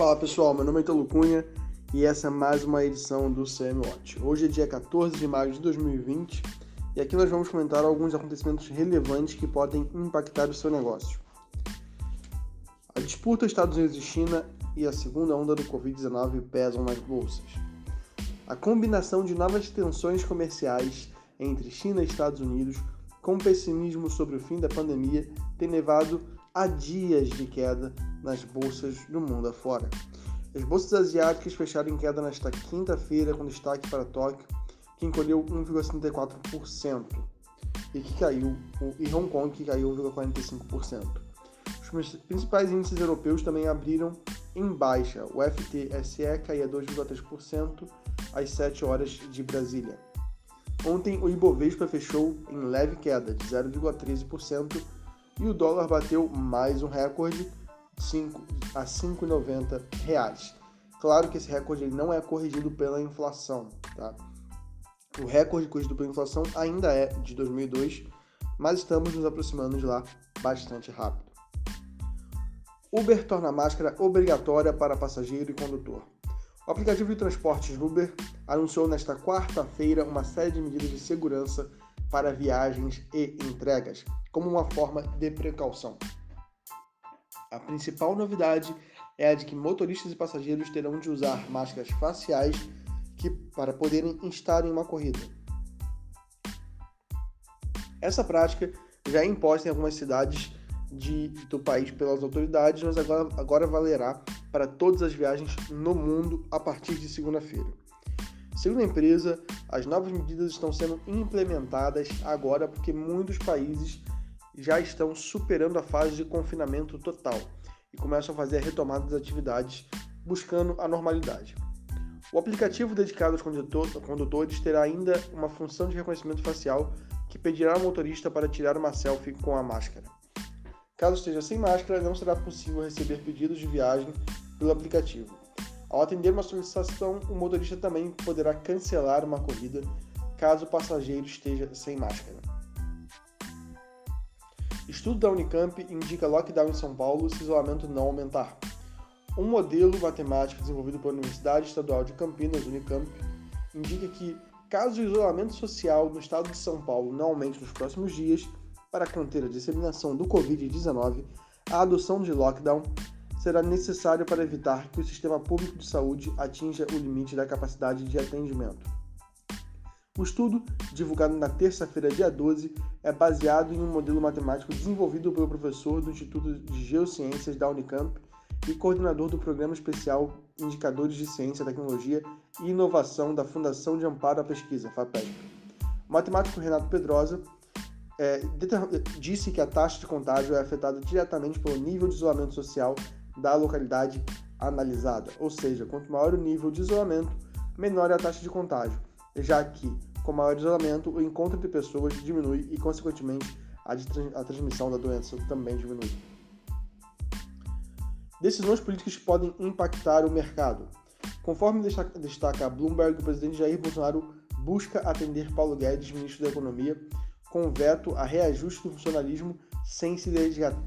Fala pessoal, meu nome é Italo Cunha e essa é mais uma edição do CM Watch. Hoje é dia 14 de maio de 2020 e aqui nós vamos comentar alguns acontecimentos relevantes que podem impactar o seu negócio. A disputa Estados Unidos e China e a segunda onda do Covid-19 pesam nas bolsas. A combinação de novas tensões comerciais entre China e Estados Unidos com pessimismo sobre o fim da pandemia tem levado a dias de queda nas bolsas do mundo afora. As bolsas asiáticas fecharam em queda nesta quinta-feira, com destaque para Tóquio, que encolheu 1,74%, e que caiu, e Hong Kong, que caiu 1,45%. Os principais índices europeus também abriram em baixa. O FTSE caía 2,3% às 7 horas de Brasília. Ontem o Ibovespa fechou em leve queda de 0,13% e o dólar bateu mais um recorde 5 a 5,90 reais. Claro que esse recorde não é corrigido pela inflação, tá? O recorde corrigido pela inflação ainda é de 2002, mas estamos nos aproximando de lá bastante rápido. Uber torna a máscara obrigatória para passageiro e condutor. O aplicativo de transportes Uber anunciou nesta quarta-feira uma série de medidas de segurança para viagens e entregas, como uma forma de precaução. A principal novidade é a de que motoristas e passageiros terão de usar máscaras faciais que, para poderem estar em uma corrida. Essa prática já é imposta em algumas cidades de, do país pelas autoridades, mas agora, agora valerá para todas as viagens no mundo a partir de segunda-feira. Segundo a empresa, as novas medidas estão sendo implementadas agora porque muitos países já estão superando a fase de confinamento total e começam a fazer a retomada das atividades buscando a normalidade. O aplicativo dedicado aos condutores terá ainda uma função de reconhecimento facial que pedirá ao motorista para tirar uma selfie com a máscara. Caso esteja sem máscara, não será possível receber pedidos de viagem pelo aplicativo. Ao atender uma solicitação, o motorista também poderá cancelar uma corrida caso o passageiro esteja sem máscara. Estudo da Unicamp indica lockdown em São Paulo se isolamento não aumentar. Um modelo matemático desenvolvido pela Universidade Estadual de Campinas, Unicamp, indica que, caso o isolamento social no estado de São Paulo não aumente nos próximos dias, para conter a disseminação do Covid-19, a adoção de lockdown será necessária para evitar que o sistema público de saúde atinja o limite da capacidade de atendimento. O estudo, divulgado na terça-feira, dia 12, é baseado em um modelo matemático desenvolvido pelo professor do Instituto de Geociências da Unicamp e coordenador do Programa Especial Indicadores de Ciência, Tecnologia e Inovação da Fundação de Amparo à Pesquisa, FAPESP. O matemático Renato Pedrosa é, disse que a taxa de contágio é afetada diretamente pelo nível de isolamento social da localidade analisada, ou seja, quanto maior o nível de isolamento, menor é a taxa de contágio, já que com maior isolamento, o encontro entre pessoas diminui e, consequentemente, a, a transmissão da doença também diminui. Decisões políticas podem impactar o mercado. Conforme destaca a Bloomberg, o presidente Jair Bolsonaro busca atender Paulo Guedes, ministro da Economia, com veto a reajuste do funcionalismo sem se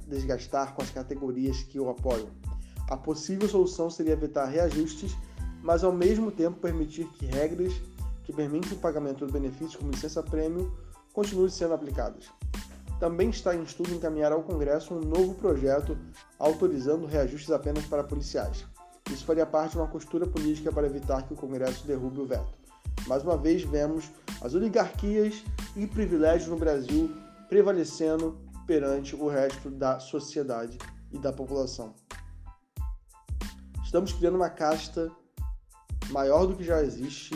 desgastar com as categorias que o apoiam. A possível solução seria vetar reajustes, mas ao mesmo tempo permitir que regras que permitem o pagamento de benefícios como licença-prêmio continuem sendo aplicadas. Também está em estudo encaminhar ao Congresso um novo projeto autorizando reajustes apenas para policiais. Isso faria parte de uma costura política para evitar que o Congresso derrube o veto. Mais uma vez, vemos as oligarquias e privilégios no Brasil prevalecendo perante o resto da sociedade e da população. Estamos criando uma casta maior do que já existe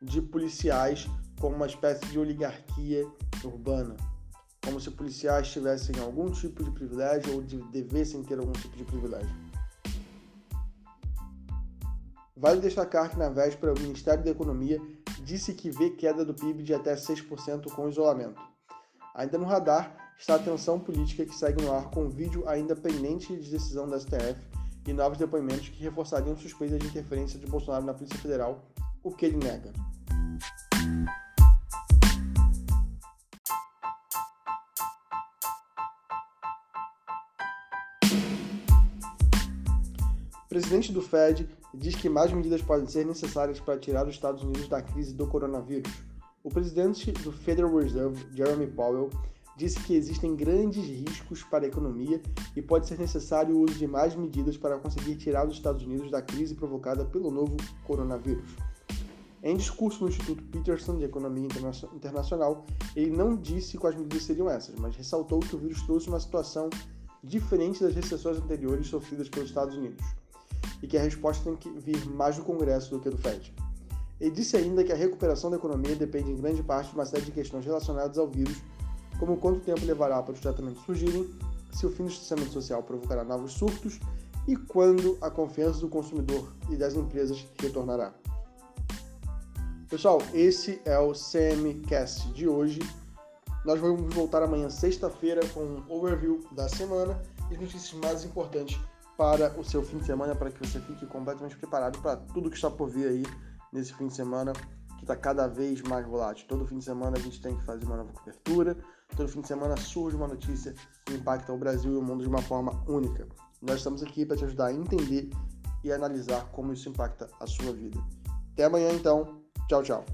de policiais como uma espécie de oligarquia urbana, como se policiais tivessem algum tipo de privilégio ou de, devessem ter algum tipo de privilégio. Vale destacar que na véspera o Ministério da Economia disse que vê queda do PIB de até 6% com isolamento. Ainda no radar está a tensão política que segue no ar com um vídeo ainda pendente de decisão da STF e novos depoimentos que reforçariam suspeitas de interferência de Bolsonaro na Polícia Federal, o que ele nega. presidente do Fed diz que mais medidas podem ser necessárias para tirar os Estados Unidos da crise do coronavírus. O presidente do Federal Reserve, Jeremy Powell, disse que existem grandes riscos para a economia e pode ser necessário o uso de mais medidas para conseguir tirar os Estados Unidos da crise provocada pelo novo coronavírus. Em discurso no Instituto Peterson de Economia Internacional, ele não disse quais medidas seriam essas, mas ressaltou que o vírus trouxe uma situação diferente das recessões anteriores sofridas pelos Estados Unidos e que a resposta tem que vir mais do Congresso do que do Fed. Ele disse ainda que a recuperação da economia depende em grande parte de uma série de questões relacionadas ao vírus, como quanto tempo levará para os tratamentos surgirem, se o fim do distanciamento social provocará novos surtos e quando a confiança do consumidor e das empresas retornará. Pessoal, esse é o CMCast de hoje. Nós vamos voltar amanhã, sexta-feira, com um overview da semana e notícias mais importantes para o seu fim de semana, para que você fique completamente preparado para tudo que está por vir aí nesse fim de semana, que está cada vez mais volátil. Todo fim de semana a gente tem que fazer uma nova cobertura, todo fim de semana surge uma notícia que impacta o Brasil e o mundo de uma forma única. Nós estamos aqui para te ajudar a entender e analisar como isso impacta a sua vida. Até amanhã, então. Tchau, tchau.